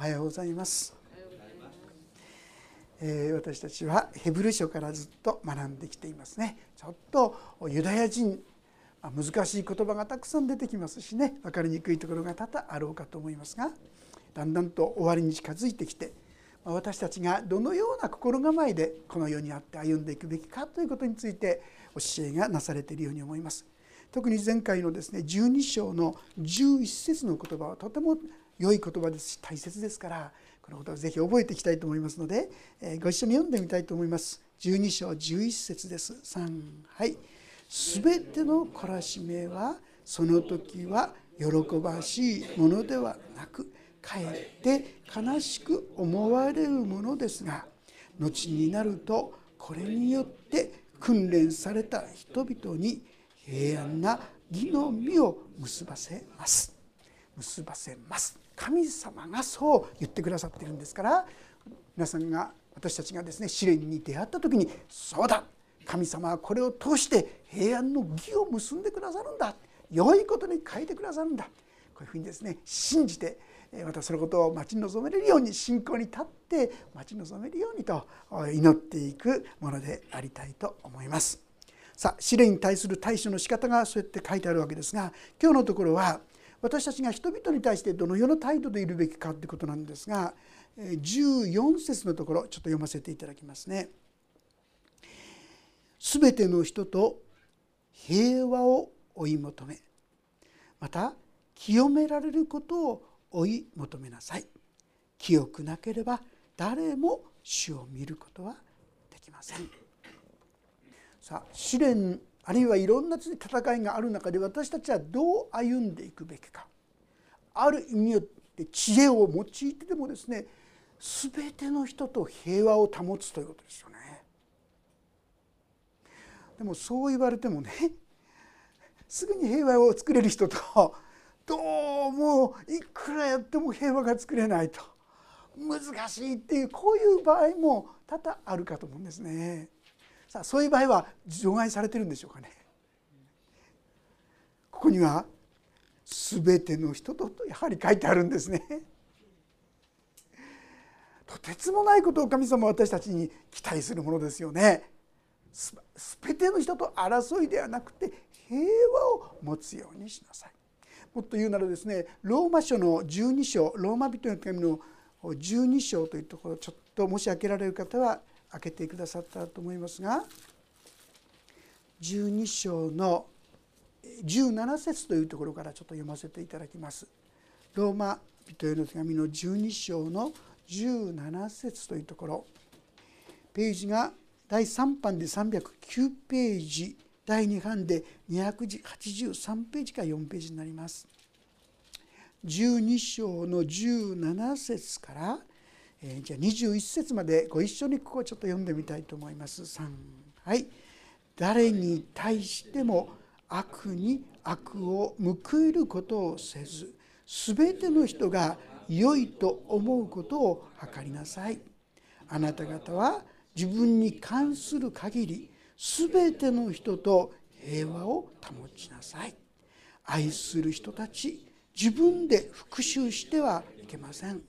おはようございます、えー、私たちはヘブル書からずっと学んできていますね。ちょっとユダヤ人難しい言葉がたくさん出てきますしね。分かりにくいところが多々あろうかと思いますがだんだんと終わりに近づいてきて私たちがどのような心構えでこの世にあって歩んでいくべきかということについて教えがなされているように思います。特に前回のですね12章の11節の言葉はとても良い言葉ですし大切ですからこのことをぜひ覚えていきたいと思いますので、えご一緒に読んでみたいと思います。12章11節です。3はい「すべての懲らしめはその時は喜ばしいものではなくかえって悲しく思われるものですが後になるとこれによって訓練された人々に平安な義の実を結ばせます。結ばせます。神様がそう言ってくださっているんですから皆さんが私たちがですね試練に出会った時にそうだ神様はこれを通して平安の義を結んでくださるんだ良いことに変えてくださるんだこういうふうにですね信じてまたそのことを待ち望めるように信仰に立って待ち望めるようにと祈っていくものでありたいと思います。さあ試練に対する対処の仕方がそうやって書いてあるわけですが今日のところは私たちが人々に対してどのような態度でいるべきかということなんですが14節のところちょっと読ませていただきますね。すべての人と平和を追い求め。また清められることを追い求めなさい。清くなければ誰も主を見ることはできません。さあ試練あるいはいろんな戦いがある中で私たちはどう歩んでいくべきかある意味によって知恵を用いてでもですね全ての人と平和を保つということですよね。でもそう言われてもねすぐに平和を作れる人とどうもいくらやっても平和が作れないと難しいっていうこういう場合も多々あるかと思うんですね。さあそういう場合は除外されてるんでしょうかね。ここには全ての人とやはり書いてあるんですね。とてつもないことを神様は私たちに期待するものですよね。すべての人と争いではなくて平和を持つようにしなさい。もっと言うならですねローマ書の12章ローマ人の手紙の12章というところちょっともし開けられる方は開けてくださったと思いますが12章の17節というところからちょっと読ませていただきます。ローマ人への手紙の12章の17節というところページが第3版で309ページ第2版で283ページから4ページになります。12章の17節からえ、じゃあ21節までご一緒にここをちょっと読んでみたいと思います。3はい誰に対しても悪に悪を報いることをせず全ての人が良いと思うことを図りなさい。あなた方は自分に関する限り全ての人と平和を保ちなさい。愛する人たち自分で復讐してはいけません。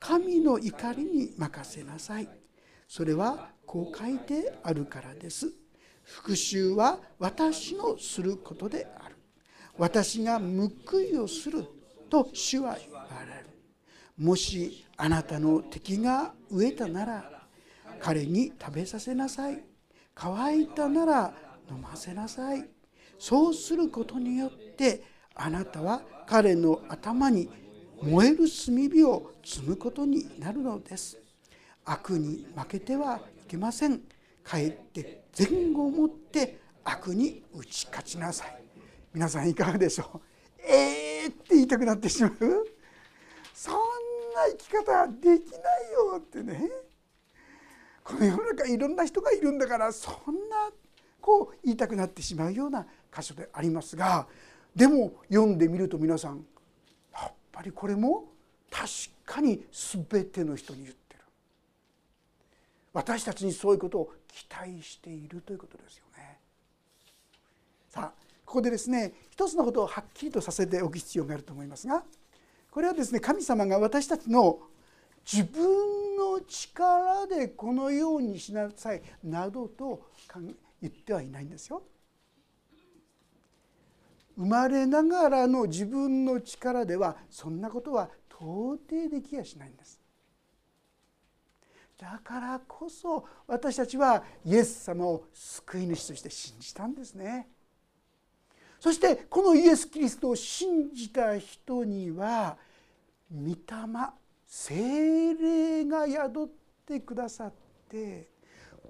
神の怒りに任せなさい。それはこう書いてあるからです。復讐は私のすることである。私が報いをすると主は言われる。もしあなたの敵が飢えたなら彼に食べさせなさい。乾いたなら飲ませなさい。そうすることによってあなたは彼の頭に燃える炭火を積むことになるのです。悪に負けてはいけません。かえって前後をもって悪に打ち勝ちなさい。皆さんいかがでしょう？えーって言いたくなってしまう？そんな生き方できないよってね。この世の中いろんな人がいるんだからそんなこう言いたくなってしまうような箇所でありますがでも読んでみると皆さんぱりこれも確かに全ての人に言ってる私たちにそういうことを期待しているということですよね。さあここでですね一つのことをはっきりとさせておく必要があると思いますがこれはですね神様が私たちの自分の力でこのようにしなさいなどと言ってはいないんですよ。生まれながらの自分の力ではそんなことは到底できやしないんです。だからこそ私たちはイエス様を救い主として信じたんですね。そしてこのイエス・キリストを信じた人には御霊精霊が宿ってくださって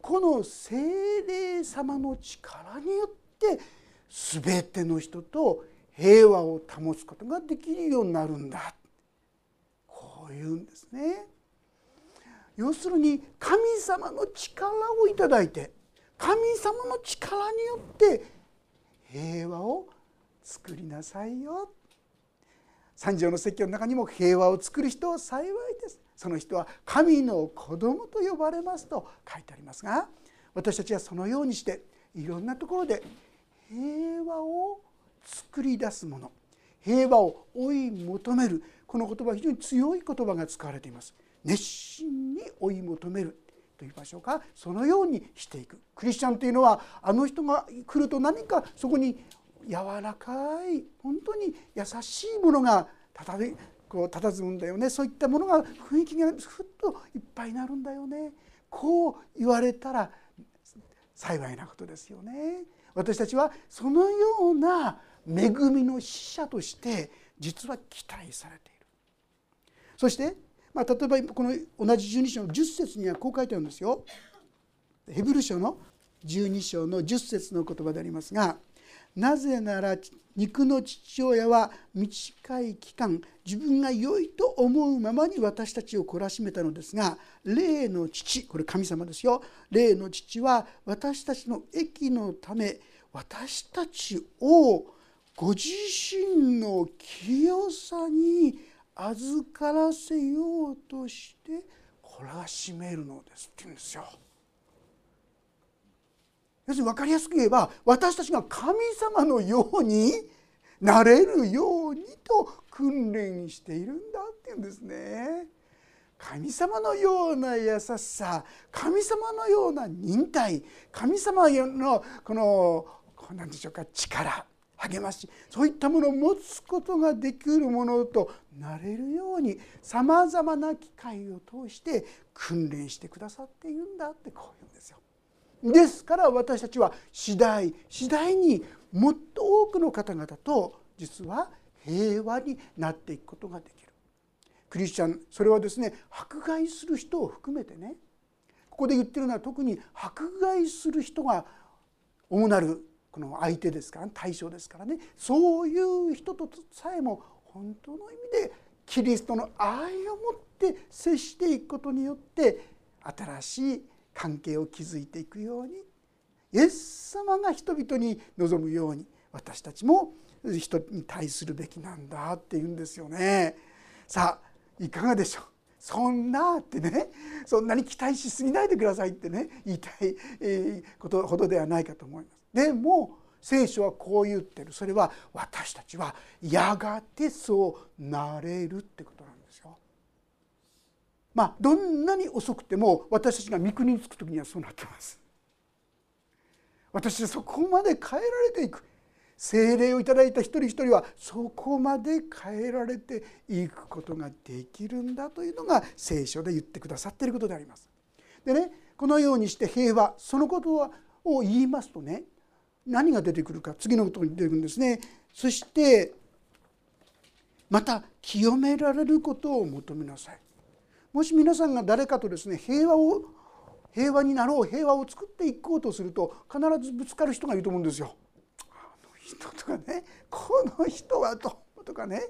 この精霊様の力によって全ての人と平和を保つことができるようになるんだ。こういうんですね。要するに神様の力をいただいて神様の力によって平和を作りなさいよ。三条の説教の中にも平和を作る人は幸いです。その人は神の子供と呼ばれますと書いてありますが私たちはそのようにしていろんなところで平和を作り出すもの。平和を追い求める。この言葉は非常に強い言葉が使われています。熱心に追い求める。と言いましょうか。そのようにしていく。クリスチャンというのはあの人が来ると何かそこに柔らかい本当に優しいものがたたこう佇むんだよね。そういったものが雰囲気がふっといっぱいになるんだよね。こう言われたら幸いなことですよね。私たちはそのような恵みの使者として実は期待されている。そしてまあ、例えばこの同じ12章の10節にはこう書いてあるんですよ。ヘブル書の12章の10節の言葉でありますがなぜなら肉の父親は短い期間自分が良いと思うままに私たちを懲らしめたのですが霊の父これ神様ですよ霊の父は私たちの益のため私たちをご自身の清さに預からせようとして懲らしめるのですって言うんですよ。要するに分かりやすく言えば私たちが神様のようになれるようにと訓練しているんだって言うんですね。神様のような優しさ神様のような忍耐神様のこの何でしょうか力励ましそういったものを持つことができるものとなれるようにさまざまな機会を通して訓練してくださっているんだってこう言うんですよ。ですから私たちは次第次第にもっと多くの方々と実は平和になっていくことができる。クリスチャンそれはですね迫害する人を含めてねここで言ってるのは特に迫害する人が主なるこの相手ですから、対象ですからねそういう人とさえも本当の意味でキリストの愛を持って接していくことによって新しい関係を築いていくようにイエス様が人々に望むように私たちも人に対するべきなんだって言うんですよね。さあいかがでしょう？そんなってねそんなに期待しすぎないでくださいってね言いたいことほどではないかと思います。でも聖書はこう言ってるそれは私たちはやがてそうなれるってことなんです。まあどんなに遅くても私たちが御国に着く時にはそうなってます。私はそこまで変えられていく精霊をいただいた一人一人はそこまで変えられていくことができるんだというのが聖書で言ってくださっていることであります。でねこのようにして平和そのことを言いますとね何が出てくるか次のことに出てくるんですねそしてまた清められることを求めなさいもし皆さんが誰かとですね平和を平和になろう平和を作っていこうとすると必ずぶつかる人がいると思うんですよ。あの人とかねこの人はどうとかね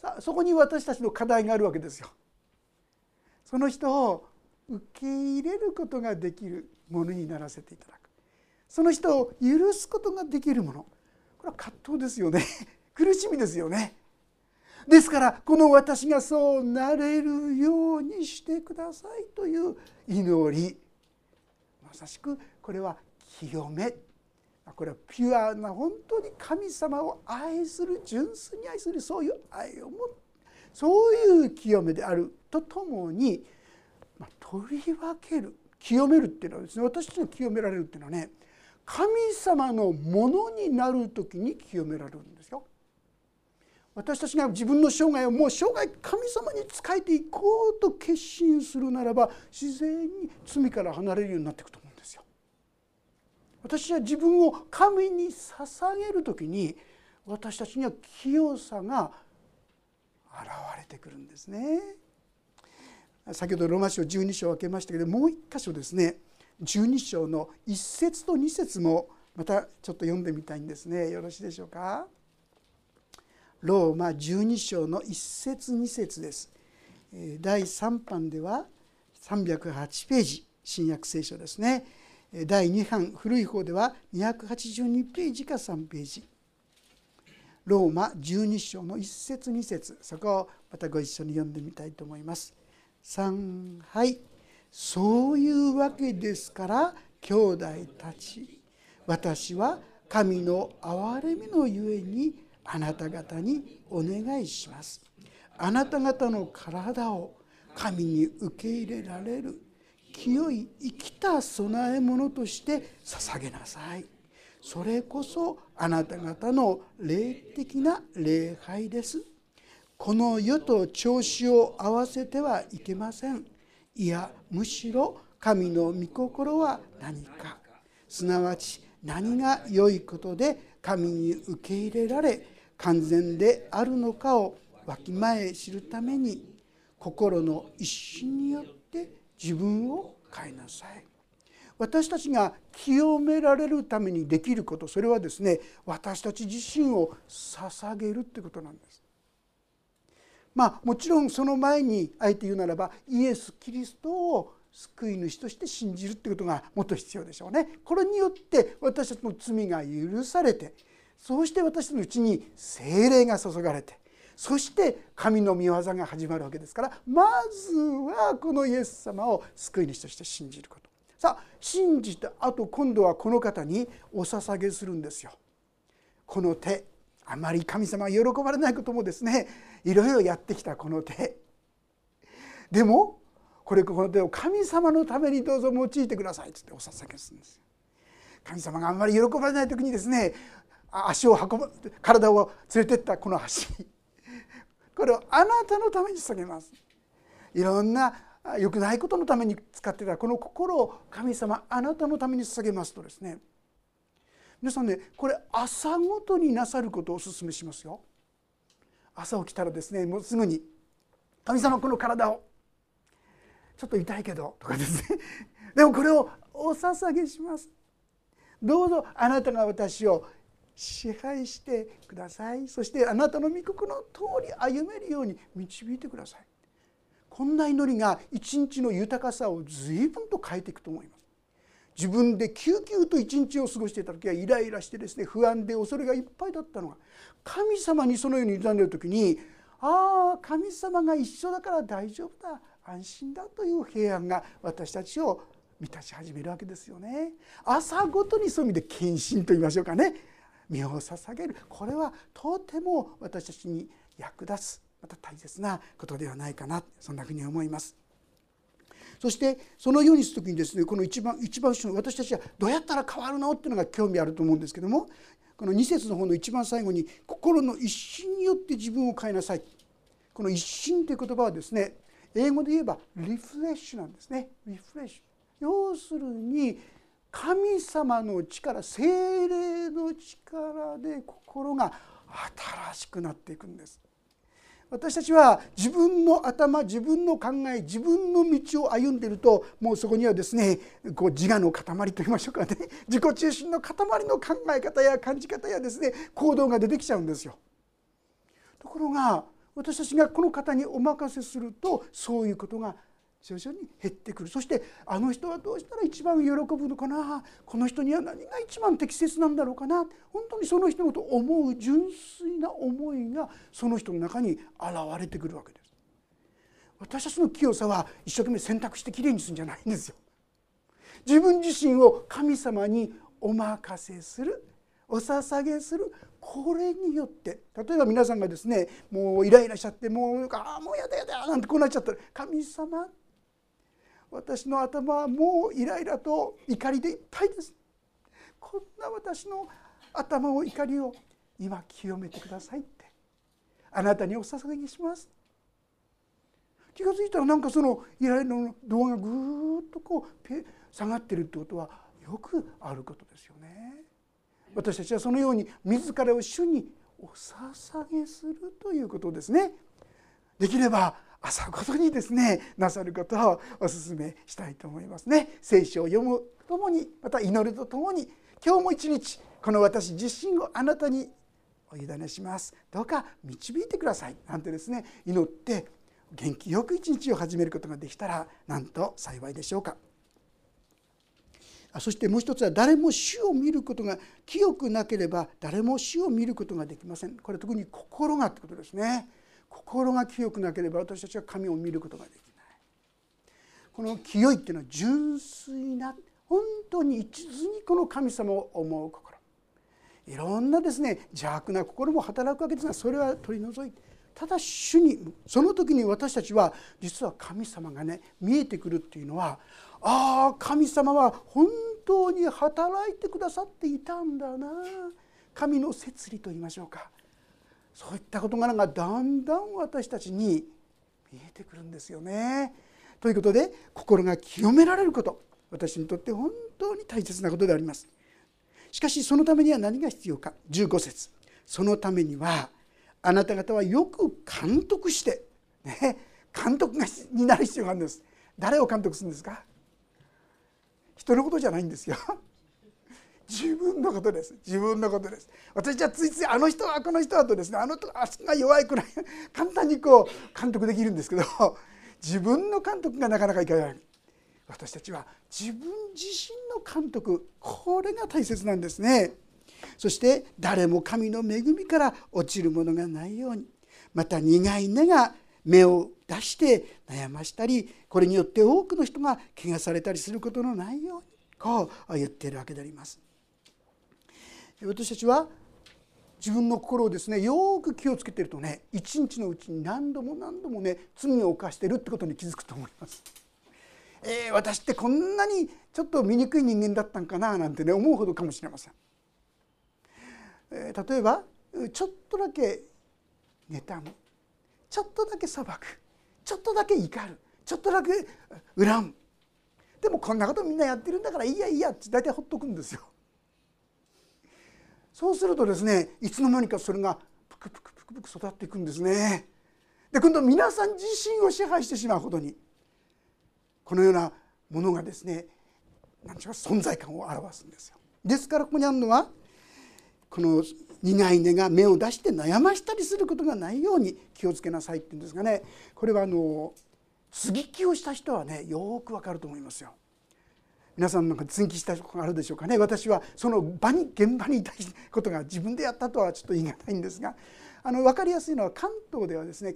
さあそこに私たちの課題があるわけですよ。その人を受け入れることができるものにならせていただく。その人を許すことができるものこれは葛藤ですよね苦しみですよねですからこの私がそうなれるようにしてくださいという祈り。まさしくこれは清め。これはピュアな本当に神様を愛する純粋に愛するそういう愛を持ってそういう清めである。とともに、まあ、取り分ける。清めるっていうのはですね私たちの清められるっていうのはね神様のものになる時に清められるんですよ。私たちが自分の生涯をもう生涯神様に仕えていこうと決心するならば自然に罪から離れるようになっていくと思うんですよ。私は自分を神に捧げる時に私たちには清さが現れてくるんですね。先ほどローマ書12章を開けましたけどもう一箇所ですね12章の1節と2節もまたちょっと読んでみたいんですねよろしいでしょうか？ローマ12章の1節2節です。第3版では308ページ新約聖書ですね。第2版古い方では282ページか3ページ。ローマ12章の1節2節そこをまたご一緒に読んでみたいと思います。3はいそういうわけですから兄弟たち私は神の憐れみのゆえにあなた方にお願いします。あなた方の体を神に受け入れられる清い生きた供え物として捧げなさい。それこそあなた方の霊的な礼拝です。この世と調子を合わせてはいけません。いやむしろ神の御心は何かすなわち何が良いことで神に受け入れられ完全であるのかをわきまえ知るために心の一心によって自分を変えなさい私たちが清められるためにできることそれはですね私たち自身を捧げるってことなんですまあもちろんその前にあえて言うならばイエス・キリストを救い主として信じるってことがもっと必要でしょうね。これによって私たちの罪が許されてそうして私のうちに精霊が注がれてそして神の御業が始まるわけですからまずはこのイエス様を救い主として信じること。さあ信じたあと今度はこの方にお捧げするんですよ。この手あまり神様が喜ばれないこともですねいろいろやってきたこの手。でもこれこの手を神様のためにどうぞ用いてくださいっつってお捧げするんです神様があんまり喜ばれない時にですね足を運ぶ体を連れてったこの足。これをあなたのために捧げます。いろんな良くないことのために使ってたこの心を神様あなたのために捧げますとですね。皆さんねこれ朝ごとになさることをお勧めしますよ。朝起きたらですねもうすぐに「神様この体をちょっと痛いけど」とかですね。でもこれをお捧げします。どうぞあなたが私を支配してください。そしてあなたの御心の通り歩めるように導いてください。こんな祈りが一日の豊かさを随分と変えていくと思います。自分で救急と一日を過ごしていた時はイライラしてですね不安で恐れがいっぱいだったのが神様にそのように委ねる時にああ神様が一緒だから大丈夫だ安心だという平安が私たちを満たし始めるわけですよね。朝ごとにそういう意味で献身と言いましょうかね。身を捧げる。これはとても私たちに役立つまた大切なことではないかなそんなふうに思います。そしてそのようにする時にですねこの一番一番後ろ私たちはどうやったら変わるのっていうのが興味あると思うんですけどもこの2節の方の一番最後に「心の一心によって自分を変えなさい」この一心という言葉はですね英語で言えばリフレッシュなんですね。リフレッシュ。要するに神様の力精霊の力で心が新しくなっていくんです私たちは自分の頭自分の考え自分の道を歩んでいるともうそこにはですねこう自我の塊といいましょうかね 自己中心の塊の考え方や感じ方やですね行動が出てきちゃうんですよ。ところが私たちがこの方にお任せするとそういうことが徐々に減ってくるそしてあの人はどうしたら一番喜ぶのかな？この人には何が一番適切なんだろうかな？本当にその人のことを思う純粋な思いがその人の中に現れてくるわけです。私たちの清さは一生懸命選択してきれいにするんじゃないんですよ。自分自身を神様にお任せするお捧げするこれによって例えば皆さんがですねもうイライラしちゃってもうああもうやだやだなんてこうなっちゃったら神様私の頭はもうイライラと怒りでいっぱいですこんな私の頭を怒りを今清めてくださいってあなたにお捧げします気が付いたらなんかそのイライラの動画がぐーっとこう下がってるってことはよくあることですよね。私たちはそのように自らを主にお捧げするということですね。できれば朝ごとにですねなさることをお勧めしたいと思いますね。聖書を読むともにまた祈るとともに今日も一日この私自身をあなたにお委ねします。どうか導いてください。なんてですね祈って元気よく一日を始めることができたらなんと幸いでしょうか。そしてもう一つは誰も死を見ることが清くなければ誰も死を見ることができません。これ特に心がってことですね。心が清くなければ私たちは神を見ることができない。この清いっていうのは純粋な本当に一途にこの神様を思う心。いろんなですね邪悪な心も働くわけですがそれは取り除いてただ主にその時に私たちは実は神様がね見えてくるっていうのはああ神様は本当に働いてくださっていたんだな。神の摂理と言いましょうか。そういった事柄がだんだん私たちに見えてくるんですよね。ということで心が清められること私にとって本当に大切なことであります。しかしそのためには何が必要か。15節。そのためにはあなた方はよく監督して、ね、監督がになる必要があるんです。誰を監督するんですか？人のことじゃないんですよ。自分のことです。自分のことです。私じゃついついあの人はこの人はとですね。あの人はが弱いくらい簡単にこう監督できるんですけど自分の監督がなかなかいかない。私たちは自分自身の監督。これが大切なんですね。そして誰も神の恵みから落ちるものがないように。また苦い根が芽を出して悩ましたりこれによって多くの人が怪我されたりすることのないように。こう言っているわけであります。私たちは自分の心をですねよく気をつけてるとね一日のうちに何度も何度もね罪を犯してるってことに気づくと思います。えー、私ってこんなにちょっと醜い人間だったんかななんてね思うほどかもしれません。例えばちょっとだけ妬むちょっとだけ裁くちょっとだけ怒るちょっとだけ恨むでもこんなことみんなやってるんだからいいやいいやって大体ほっとくんですよ。そうするとですねいつの間にかそれがプクプクプクプク育っていくんですね。で今度皆さん自身を支配してしまうほどにこのようなものがですね何て言うか存在感を表すんですよ。ですからここにあるのはこの苦い根が芽を出して悩ましたりすることがないように気をつけなさいって言うんですがねこれはあの接ぎ木をした人はねよくわかると思いますよ。皆さんなんか接ぎ木したことがあるでしょうかね私はその場に現場にいたことが自分でやったとはちょっと言い難いんですがあの分かりやすいのは関東ではですね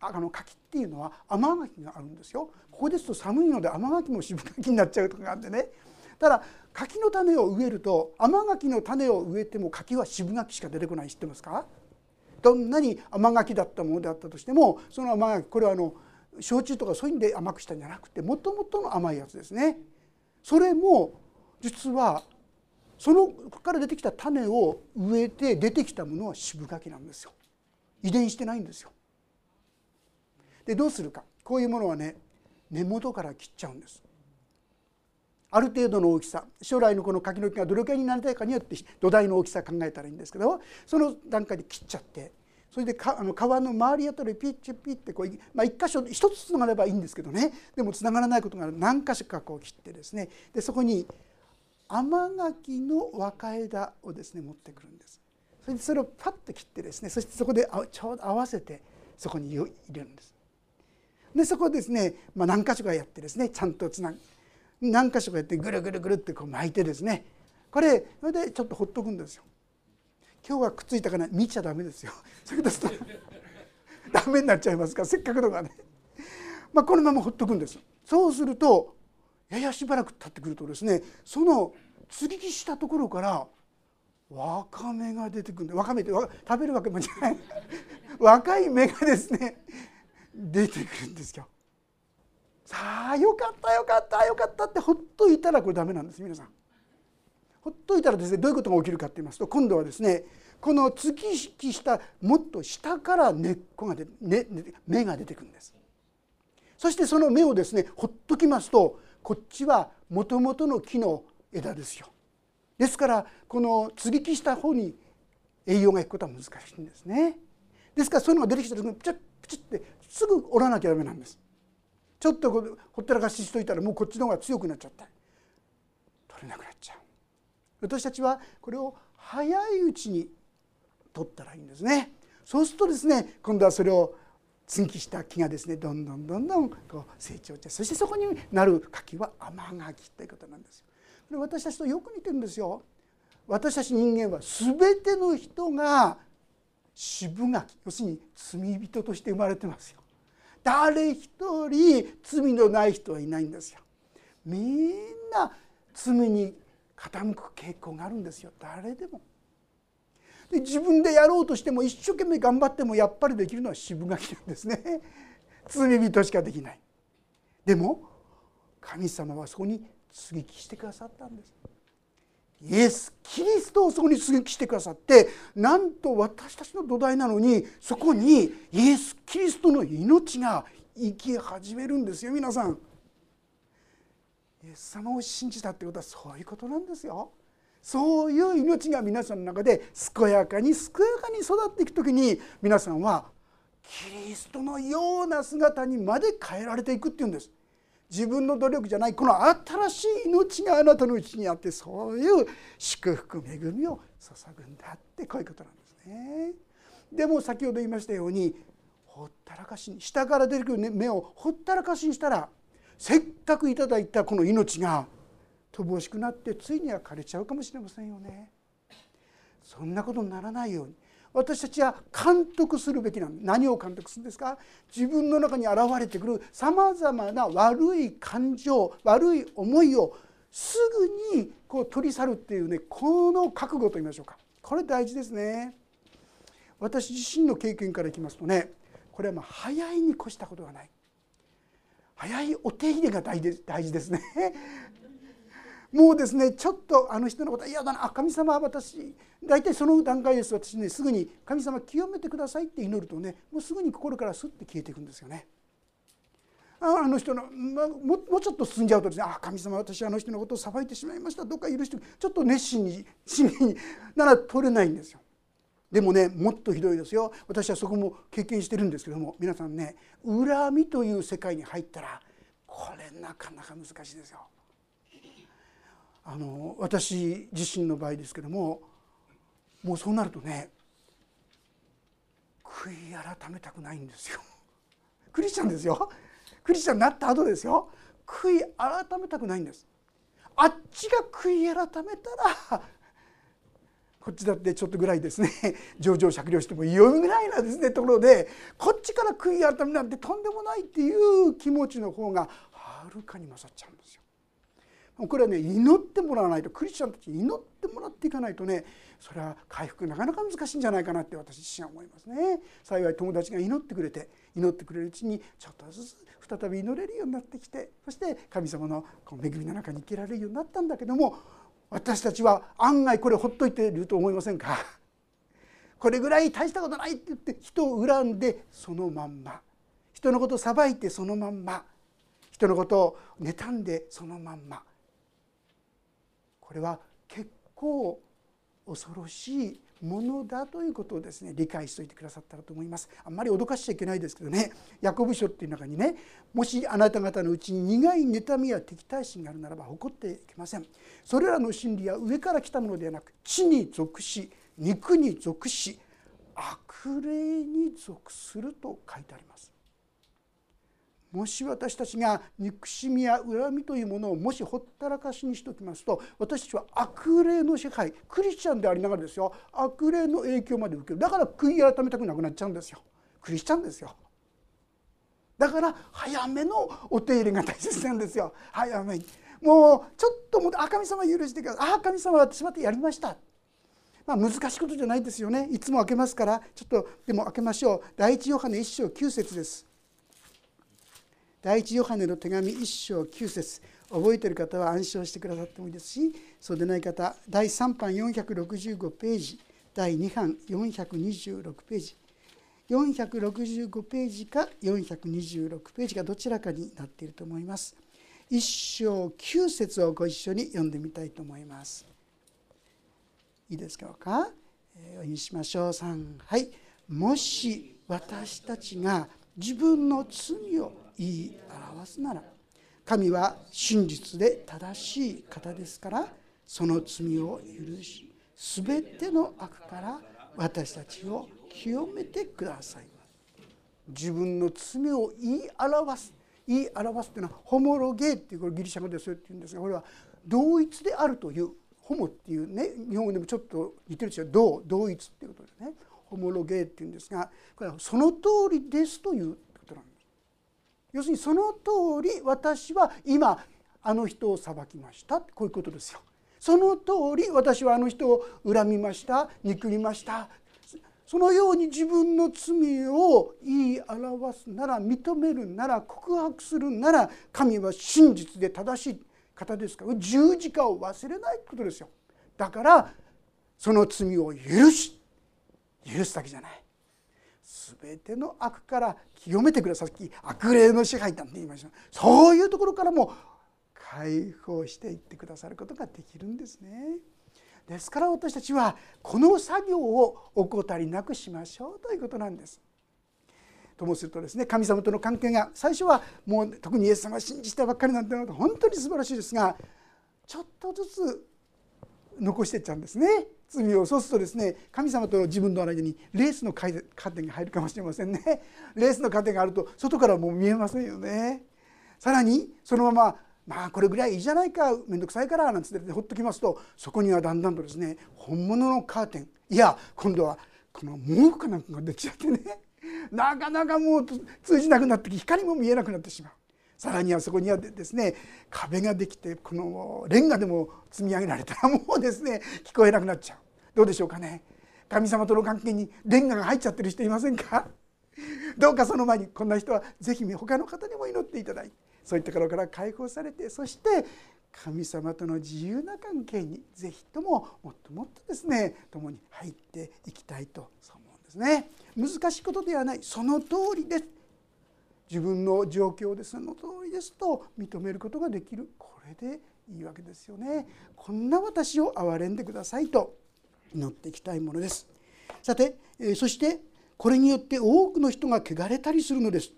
あの柿っていうのは甘柿があるんですよ。ここですと寒いので甘柿も渋柿になっちゃうとかがあってねただ柿の種を植えると甘柿の種を植えても柿は渋柿しか出てこない知ってますか？どんなに甘柿だったものであったとしてもその甘柿これはあの焼酎とかそういうんで甘くしたんじゃなくてもともとの甘いやつですね。それも実はそのここから出てきた種を植えて出てきたものは渋柿なんですよ。遺伝してないんですよ。でどうするかこういうものはね根元から切っちゃうんです。ある程度の大きさ将来のこの柿の木がどれくらいになりたいかによって土台の大きさ考えたらいいんですけどその段階で切っちゃってそれでかあの皮の周りあたりピッチピッてこう、まあ、1箇所1つつながればいいんですけどねでもつながらないことがある何箇所かこう切ってですねでそこに甘柿の若枝をですね持ってくるんです。それでそれをパッと切ってですねそしてそこでちょうど合わせてそこに入れるんです。でそこをですね、まあ、何箇所かやってですねちゃんとつなぐ何箇所かやってぐるぐるぐるってこう巻いてですねこれそれでちょっとほっとくんですよ。今日はくっついたかな見ちゃダメですよ。それですとダメになっちゃいますからせっかくのがね。まあ、このままほっとくんです。そうするとややしばらく経ってくるとですねその接ぎ木したところからわかめが出てくるんでわかめって食べるわけもじゃない 若い芽がですね出てくるんですよ。さあよかったよかったよかったってほっといたらこれダメなんです皆さん。ほっといたらですねどういうことが起きるかって言いますと今度はですねこの突き引きしたもっと下から根っこが出ね、芽が出てくるんです。そしてその芽をですねほっときますとこっちはもともとの木の枝ですよ。ですからこの接ぎ木した方に栄養がいくことは難しいんですね。ですからそういうのが出てきた時にプチップチッってすぐ折らなきゃダメなんです。ちょっとほったらかししといたらもうこっちの方が強くなっちゃって取れなくなっちゃう。私たちはこれを早いうちに取ったらいいんですね。そうするとですね今度はそれを接ぎした木がですねどんどんどんどんこう成長してそしてそこになる柿は甘柿ということなんですよ。これ私たちとよく似てるんですよ。私たち人間は全ての人が渋柿要するに罪人として生まれてますよ。誰一人罪のない人はいないんですよ。みんな罪に傾く傾向があるんですよ誰でも。で自分でやろうとしても一生懸命頑張ってもやっぱりできるのは渋柿なんですね。罪人しかできない。でも神様はそこに接ぎ木してくださったんですイエス・キリストをそこに接ぎ木してくださってなんと私たちの土台なのにそこにイエス・キリストの命が生き始めるんですよ皆さん。イエス様を信じたってことはそういうことなんですよ。そういう命が皆さんの中で健やかに健やかに育っていく時に皆さんはキリストのような姿にまで変えられていくっていうんです。自分の努力じゃないこの新しい命があなたのうちにあってそういう祝福恵みを注ぐんだってこういうことなんですね。でも先ほど言いましたようにほったらかしに下から出てくる目をほったらかしにしたらせっかくいただいたこの命が乏しくなってついには枯れちゃうかもしれませんよね。そんなことにならないように私たちは監督するべきなの何を監督するんですか？自分の中に現れてくるさまざまな悪い感情悪い思いをすぐにこう取り去るっていうねこの覚悟と言いましょうかこれ大事ですね。私自身の経験からいきますとねこれはまあ早いに越したことがない早いお手入れが大事ですね もうですねちょっとあの人のこと嫌だなあ神様は私大体その段階です私ねすぐに「神様清めてください」って祈るとねもうすぐに心からスッて消えていくんですよね。あの人の、ももうちょっと進んじゃうとですね「あ神様私あの人のことを裁いてしまいましたどうか許してちょっと熱心に真剣になら取れないんですよ。でもねもっとひどいですよ私はそこも経験してるんですけども皆さんね恨みという世界に入ったらこれなかなか難しいですよ。あの私自身の場合ですけどももうそうなるとね悔い改めたくないんですよ。クリスチャンですよ。クリスチャンになった後ですよ。悔い改めたくないんです。あっちが悔い改めたらこっちだってちょっとぐらいですね 上場酌量してもいいよぐらいなですねところでこっちから悔い改めなんてとんでもないっていう気持ちの方がはるかに勝っちゃうんですよ。これはね祈ってもらわないとクリスチャンたちに祈ってもらっていかないとねそれは回復なかなか難しいんじゃないかなって私自身は思いますね幸い友達が祈ってくれて祈ってくれるうちにちょっとずつ再び祈れるようになってきてそして神様のこの恵みの中に生きられるようになったんだけども私たちは案外これほっといていると思いませんか？これぐらい大したことないって言って人を恨んでそのまんま。人のことを裁いてそのまんま。人のことを妬んでそのまんま。これは結構恐ろしいものだということをですね理解しておいてくださったらと思います。あんまり脅かしちゃいけないですけどね。ヤコブ書っていう中にねもしあなた方のうちに苦い妬みや敵対心があるならば誇っていけません。それらの真理は上から来たものではなく地に属し肉に属し悪霊に属すると書いてあります。もし私たちが憎しみや恨みというものをもしほったらかしにしておきますと私たちは悪霊の支配クリスチャンでありながらですよ。悪霊の影響まで受ける。だから悔い改めたくなくなっちゃうんですよ。クリスチャンですよだから早めのお手入れが大切なんですよ。早めに。もうちょっともう「あ神様許してください」「あ神様私またやりました」まあ、難しいことじゃないですよね。いつも開けますから。ちょっとでも開けましょう。第一ヨハネ1章9節です。第一ヨハネの手紙1章9節覚えている方は暗唱してくださってもいいですしそうでない方第3版465ページ第2版426ページ465ページ。か426ページかどちらかになっていると思います。一章9節をご一緒に読んでみたいと思います。いいですかか、えー、お読みしましょう。3はい。もし私たちが自分の罪を言い表すなら神は真実で正しい方ですからその罪を許し全ての悪から私たちを清めてください。自分の罪を言い表す言い表すというのはホモロゲーっていうこれギリシャ語でそう言ってるんですがこれは同一であるというホモっていうね日本語でもちょっと似てるんですよ同同一っていうことでね。ホモロゲーっていうんですがこれはその通りですということなんです。要するにその通り私は今あの人を裁きましたこういうことですよ。その通り私はあの人を恨みました憎みましたそのように自分の罪を言い表すなら認めるなら告白するなら神は真実で正しい方ですから十字架を忘れないことですよだからその罪を許し許すだけじゃない全ての悪から清めてください悪霊の支配だって言いましたそういうところからも解放していってくださることができるんですね。ですから私たちはこの作業を怠りなくしましょうということなんです。ともするとですね神様との関係が最初はもう特にイエス様を信じたばっかりなんて本当に素晴らしいですがちょっとずつ残していっちゃうんですね罪をそうするとですね神様と自分の間にレースのカーテンが入るかもしれませんね。レースのカーテンがあると外からもう見えませんよね。さらにそのまままあこれぐらいいいじゃないか面倒くさいからなんつってほっときますとそこにはだんだんとですね本物のカーテンいや今度はこの毛布かなんかができちゃってね。なかなかもう通じなくなって光も見えなくなってしまう。さらにはそこにはですね壁ができてこのレンガでも積み上げられたらもうですね聞こえなくなっちゃう。どうでしょうかね。神様との関係にレンガが入っちゃってる人いませんか？どうかその前にこんな人は是非他の方にも祈っていただいてそういったところから解放されてそして神様との自由な関係にぜひとももっともっとですね共に入っていきたいとそう思うんですね。難しいことではない。その通りです。自分の状況でその通りですと認めることができるこれでいいわけですよね。こんな私を憐れんでくださいと祈っていきたいものです。さてそしてこれによって多くの人が汚れたりするのです。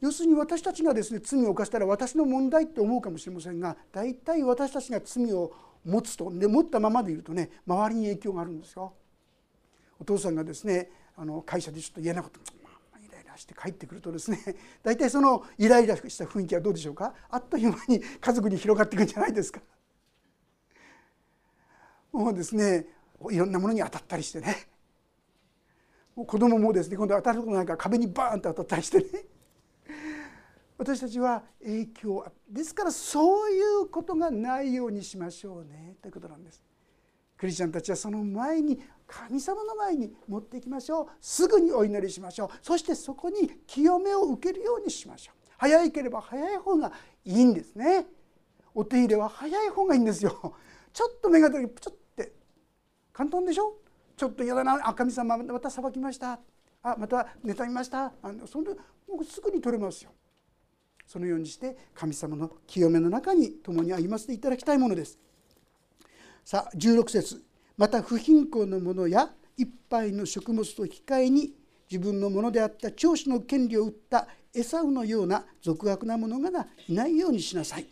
要するに私たちがですね罪を犯したら私の問題って思うかもしれませんが大体私たちが罪を持つとで持ったままでいるとね周りに影響があるんですよ。お父さんがですねあの会社でちょっと嫌なことイライラして帰ってくるとですね 大体そのイライラした雰囲気はどうでしょうか？あっという間に家族に広がっていくんじゃないですか。もうですねいろんなものに当たったりしてね子供もですね今度当たることなんか壁にバーンと当たったりしてね 私たちは影響ですからそういうことがないようにしましょうねということなんです。クリスチャンたちはその前に神様の前に持っていきましょう。すぐにお祈りしましょう。そしてそこに清めを受けるようにしましょう。早いければ早い方がいいんですね。お手入れは早い方がいいんですよ。ちょっと目が出るちょっと簡単でしょ？ちょっと嫌だな。あ神様また裁きました。あまた妬みました。あのそれもうすぐに取れますよ。そのようにして神様の清めの中に共に歩ませていただきたいものです。さあ16節。また不貧困の者や一杯の食物と引き換えに自分のものであった長子の権利を売ったエサウのような俗悪な者がいないようにしなさい。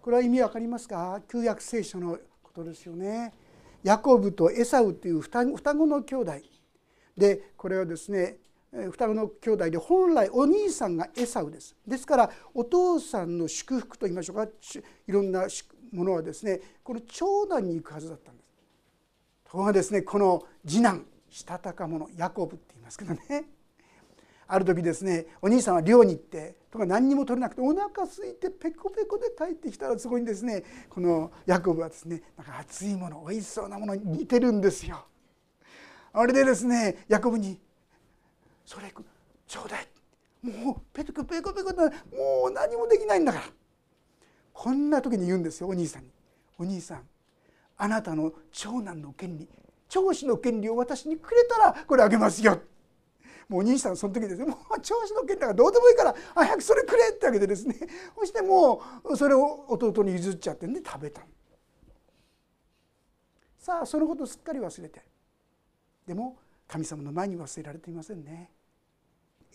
これは意味わかりますか？旧約聖書のことですよね。ヤコブとエサウという双子の兄弟。でこれはですね双子の兄弟で本来お兄さんがエサウです。ですからお父さんの祝福といいましょうか。いろんなものはですねこの長男に行くはずだったんです。ところがですねこの次男したたか者ヤコブって言いますけどね。ある時ですねお兄さんは漁に行ってとか何にも取れなくてお腹空いてペコペコで帰ってきたらそこにですね。このヤコブはですねなんか熱いものおいしそうなものに似てるんですよ。あれでですねヤコブに「それちょうだい」もうペコペコペコともう何もできないんだからこんな時に言うんですよお兄さんに「お兄さんあなたの長男の権利長子の権利を私にくれたらこれあげますよ」もうお兄さんその時ですよもう長子の権利だからどうでもいいから早くそれくれってわけでですね。そしてもうそれを弟に譲っちゃってんで食べたさあそのことすっかり忘れて。でも神様の前に忘れられていませんね。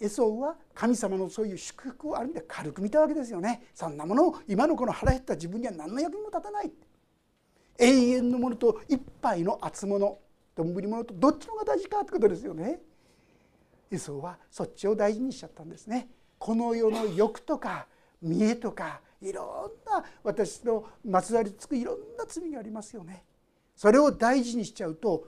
エソウは神様のそういう祝福をある意味で軽く見たわけですよね。そんなものを今のこの腹減った自分には何の役にも立たない。永遠のものと一杯の厚物。丼物とどっちの方が大事かってことですよね。エソウはそっちを大事にしちゃったんですね。この世の欲とか見栄とかいろんな私のまつわりつくいろんな罪がありますよね。それを大事にしちゃうと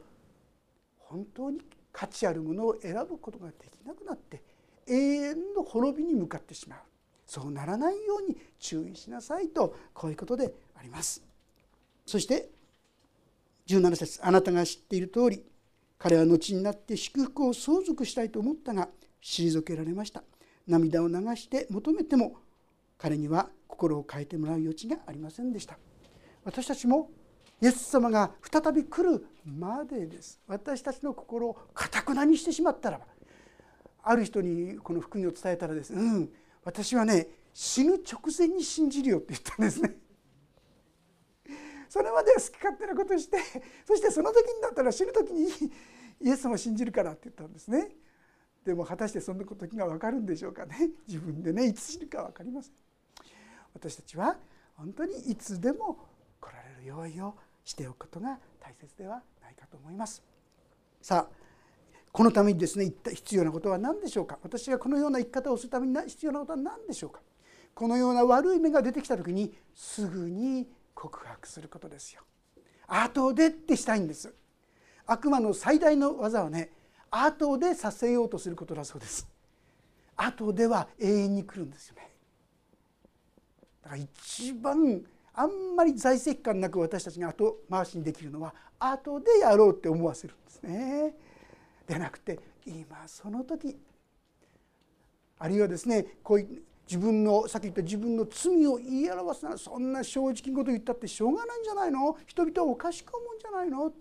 本当に価値あるものを選ぶことができなくなって永遠の滅びに向かってしまう。そうならないように注意しなさいとこういうことであります。そして17節あなたが知っている通り彼は後になって祝福を相続したいと思ったが退けられました。涙を流して求めても彼には心を変えてもらう余地がありませんでした。私たちもイエス様が再び来るまでです。私たちの心をかたくなにしてしまったらある人にこの福音を伝えたらです、うん、私はね死ぬ直前に信じるよって言ったんですね。それまでは好き勝手なことして そしてその時になったら死ぬ時に イエス様を信じるからって言ったんですね。でも果たしてその時が分かるんでしょうかね自分でねいつ死ぬか分かりません。私たちは本当にいつでも来られる用意をしておくことが大切ではないかと思います。さあこのためにですね必要なことは何でしょうか私がこのような生き方をするために必要なことは何でしょうかこのような悪い目が出てきた時にすぐに告白することですよ。後でってしたいんです悪魔の最大の技はね後でさせようとすることだそうです後では永遠に来るんですよねだから一番あんまり在籍感なく私たちが後回しにできるのは後でやろうって思わせるんですね。でなくて今その時あるいはですねこういう自分のさっき言った自分の罪を言い表すならそんな正直なこと言ったってしょうがないんじゃないの？人々はおかしく思うんじゃないの？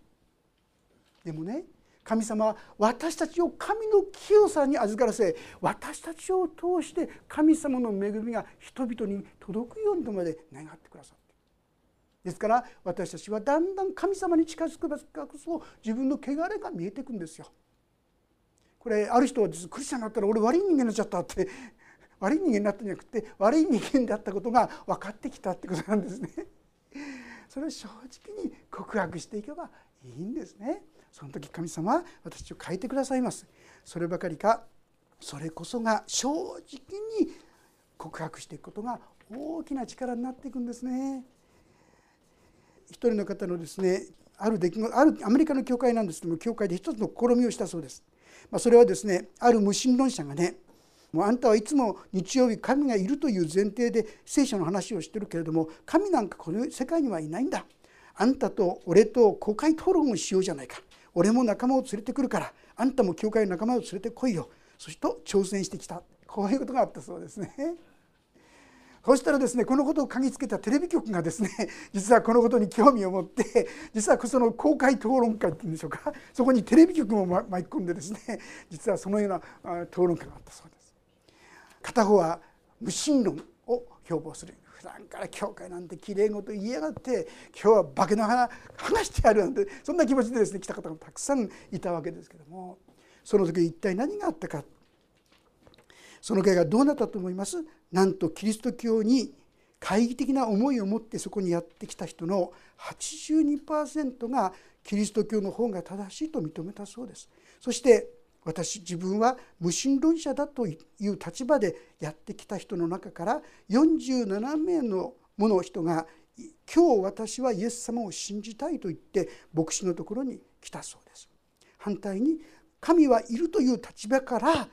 でもね神様は私たちを神の清さに預からせ私たちを通して神様の恵みが人々に届くようにとまで願ってくださって。ですから私たちはだんだん神様に近づくからこそ自分の汚れが見えてくんですよ。これある人はクリスチャンになったら俺悪い人間になっちゃったって悪い人間になったんじゃなくて悪い人間であったことが分かってきたってことなんですね。それを正直に告白していけばいいんですね。その時神様は私を変えてくださいますそればかりかそれこそが正直に告白していくことが大きな力になっていくんですね一人の方のですねある出来事あるアメリカの教会なんですけども教会で一つの試みをしたそうです、まあ、それはですねある無神論者がねもうあんたはいつも日曜日神がいるという前提で聖書の話をしてるけれども神なんかこの世界にはいないんだ。あんたと俺と公開討論をしようじゃないか。俺も仲間を連れてくるから。あんたも教会の仲間を連れてこいよ。そして挑戦してきた。こういうことがあったそうですね。そしたらですねこのことを嗅ぎつけたテレビ局がですね 実はこのことに興味を持って実はその公開討論会っていうんでしょうか。そこにテレビ局も巻き込んでですね実はそのような討論会があったそうです。片方は無神論を標榜する。普段から教会なんてきれい事言いやがって今日は化けの花話してやるなんてそんな気持ちでですね来た方がたくさんいたわけですけどもその時一体何があったか。その会がどうなったと思います？なんとキリスト教に懐疑的な思いを持ってそこにやってきた人の82%がキリスト教の方が正しいと認めたそうです。そして私自分は無神論者だという立場でやってきた人の中から47名のもの人が今日私はイエス様を信じたいと言って牧師のところに来たそうです。反対に神はいるという立場から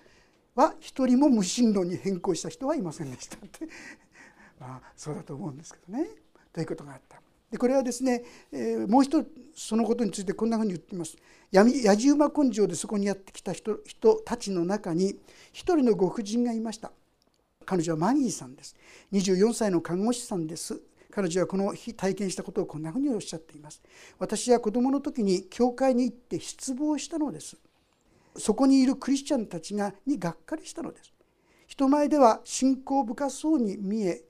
は一人も無神論に変更した人はいませんでしたって まあそうだと思うんですけどねということがあった。でこれはですね、えー、もう一つそのことについてこんなふうに言っています。やじ馬根性でそこにやってきた人人たちの中に一人のご婦人がいました。彼女はマギーさんです。24歳の看護師さんです。彼女はこの日体験したことをこんなふうにおっしゃっています。私は子供の時に教会に行って失望したのです。そこにいるクリスチャンたちがにがっかりしたのです。人前では信仰深そうに見え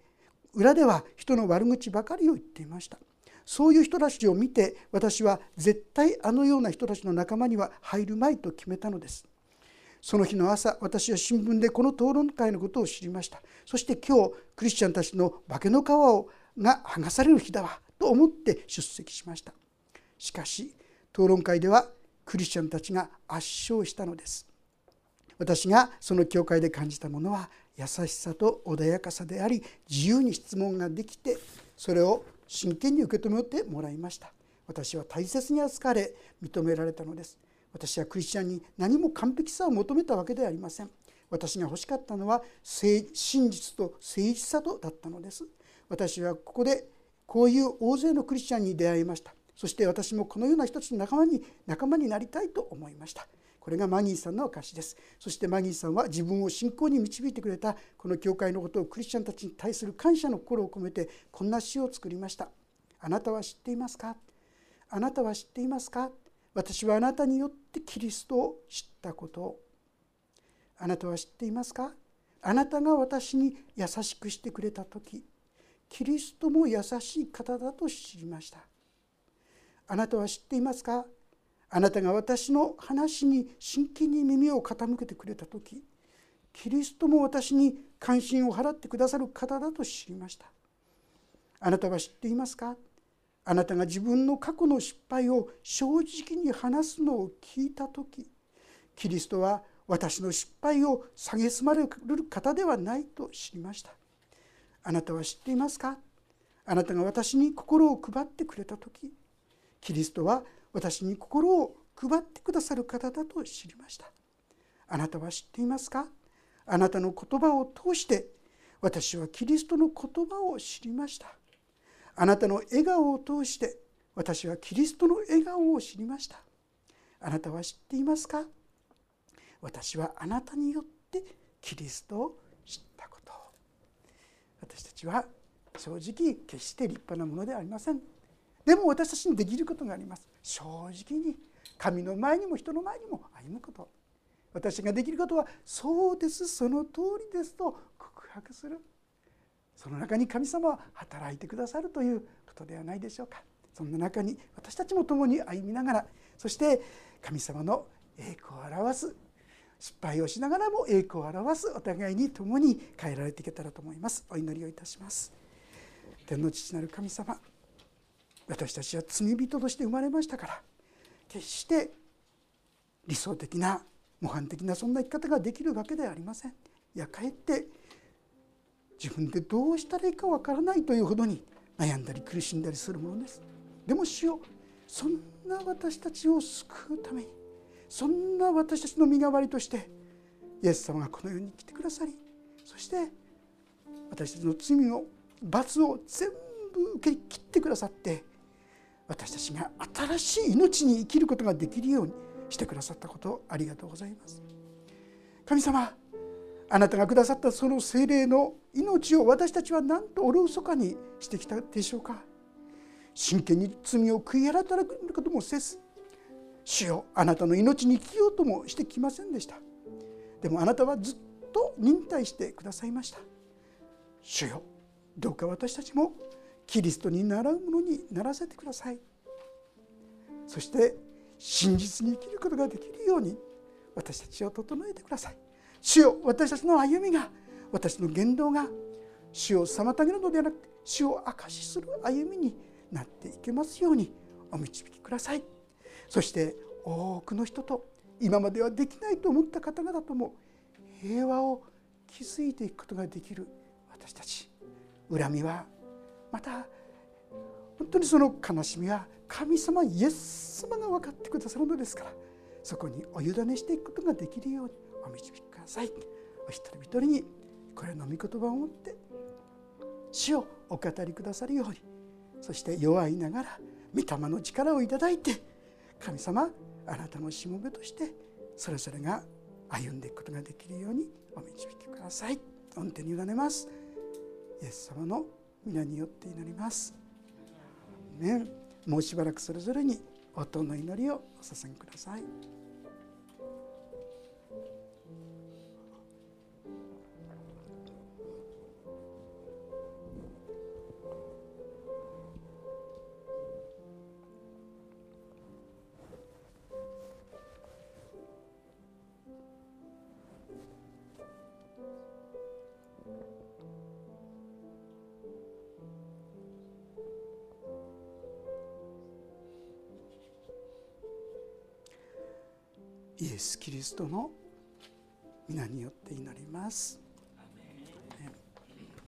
裏では人の悪口ばかりを言っていましたそういう人たちを見て私は絶対あのような人たちの仲間には入るまいと決めたのです。その日の朝私は新聞でこの討論会のことを知りました。そして今日クリスチャンたちの化けの皮をが剥がされる日だわと思って出席しました。しかし討論会ではクリスチャンたちが圧勝したのです。私がその教会で感じたものは優しさと穏やかさであり自由に質問ができてそれを真剣に受け止めてもらいました。私は大切に扱われ認められたのです。私はクリスチャンに何も完璧さを求めたわけではありません。私が欲しかったのは真実と誠実さとだったのです。私はここでこういう大勢のクリスチャンに出会いました。そして私もこのような人たちの仲間に仲間になりたいと思いました。これがマギーさんの証です。そしてマギーさんは自分を信仰に導いてくれたこの教会のことをクリスチャンたちに対する感謝の心を込めてこんな詩を作りました。あなたは知っていますか？あなたは知っていますか？私はあなたによってキリストを知ったこと。をあなたは知っていますか？あなたが私に優しくしてくれた時。キリストも優しい方だと知りました。あなたは知っていますか？あなたが私の話に真剣に耳を傾けてくれた時キリストも私に関心を払ってくださる方だと知りました。あなたは知っていますか？あなたが自分の過去の失敗を正直に話すのを聞いた時キリストは私の失敗を蔑まれる方ではないと知りました。あなたは知っていますか？あなたが私に心を配ってくれた時キリストは私に心を配ってくださる方だと知りました。あなたは知っていますか？あなたの言葉を通して私はキリストの言葉を知りました。あなたの笑顔を通して私はキリストの笑顔を知りました。あなたは知っていますか？私はあなたによってキリストを知ったこと。私たちは正直決して立派なものではありません。でも私たちにできることがあります。正直に神の前にも人の前にも歩むこと。私ができることはそうです。その通りですと告白する。その中に神様は働いてくださるということではないでしょうか。そんな中に私たちも共に歩みながら。そして神様の栄光を表す。失敗をしながらも栄光を表す。お互いに共に変えられていけたらと思います。お祈りをいたします。天の父なる神様。私たちは罪人として生まれましたから決して理想的な模範的なそんな生き方ができるわけではありません。いやかえって自分でどうしたらいいかわからないというほどに悩んだり苦しんだりするものです。でも主よそんな私たちを救うためにそんな私たちの身代わりとしてイエス様がこの世に来てくださりそして私たちの罪の罰を全部受け切ってくださって私たちが新しい命に生きることができるようにしてくださったことをありがとうございます。神様あなたがくださったその精霊の命を私たちは何とおろそかにしてきたでしょうか？真剣に罪を悔い改めることもせず主よあなたの命に生きようともしてきませんでした。でもあなたはずっと忍耐してくださいました。主よどうか私たちもキリストに習うものにならせてください。そして真実に生きることができるように私たちを整えてください。主よ私たちの歩みが私の言動が主を妨げるのではなく主を証しする歩みになっていけますようにお導きください。そして多くの人と今まではできないと思った方々とも平和を築いていくことができる私たち。恨みはまた本当にその悲しみは神様イエス様が分かってくださるのですからそこにお委ねしていくことができるようにお導きください。お一人一人にこれの御言葉を持って死をお語りくださるようにそして弱いながら御霊の力をいただいて神様あなたのしもべとしてそれぞれが歩んでいくことができるようにお導きください。御手に委ねます。イエス様の皆によって祈ります。ねもうしばらくそれぞれに音の祈りをお捧げください。ストの皆によって祈ります。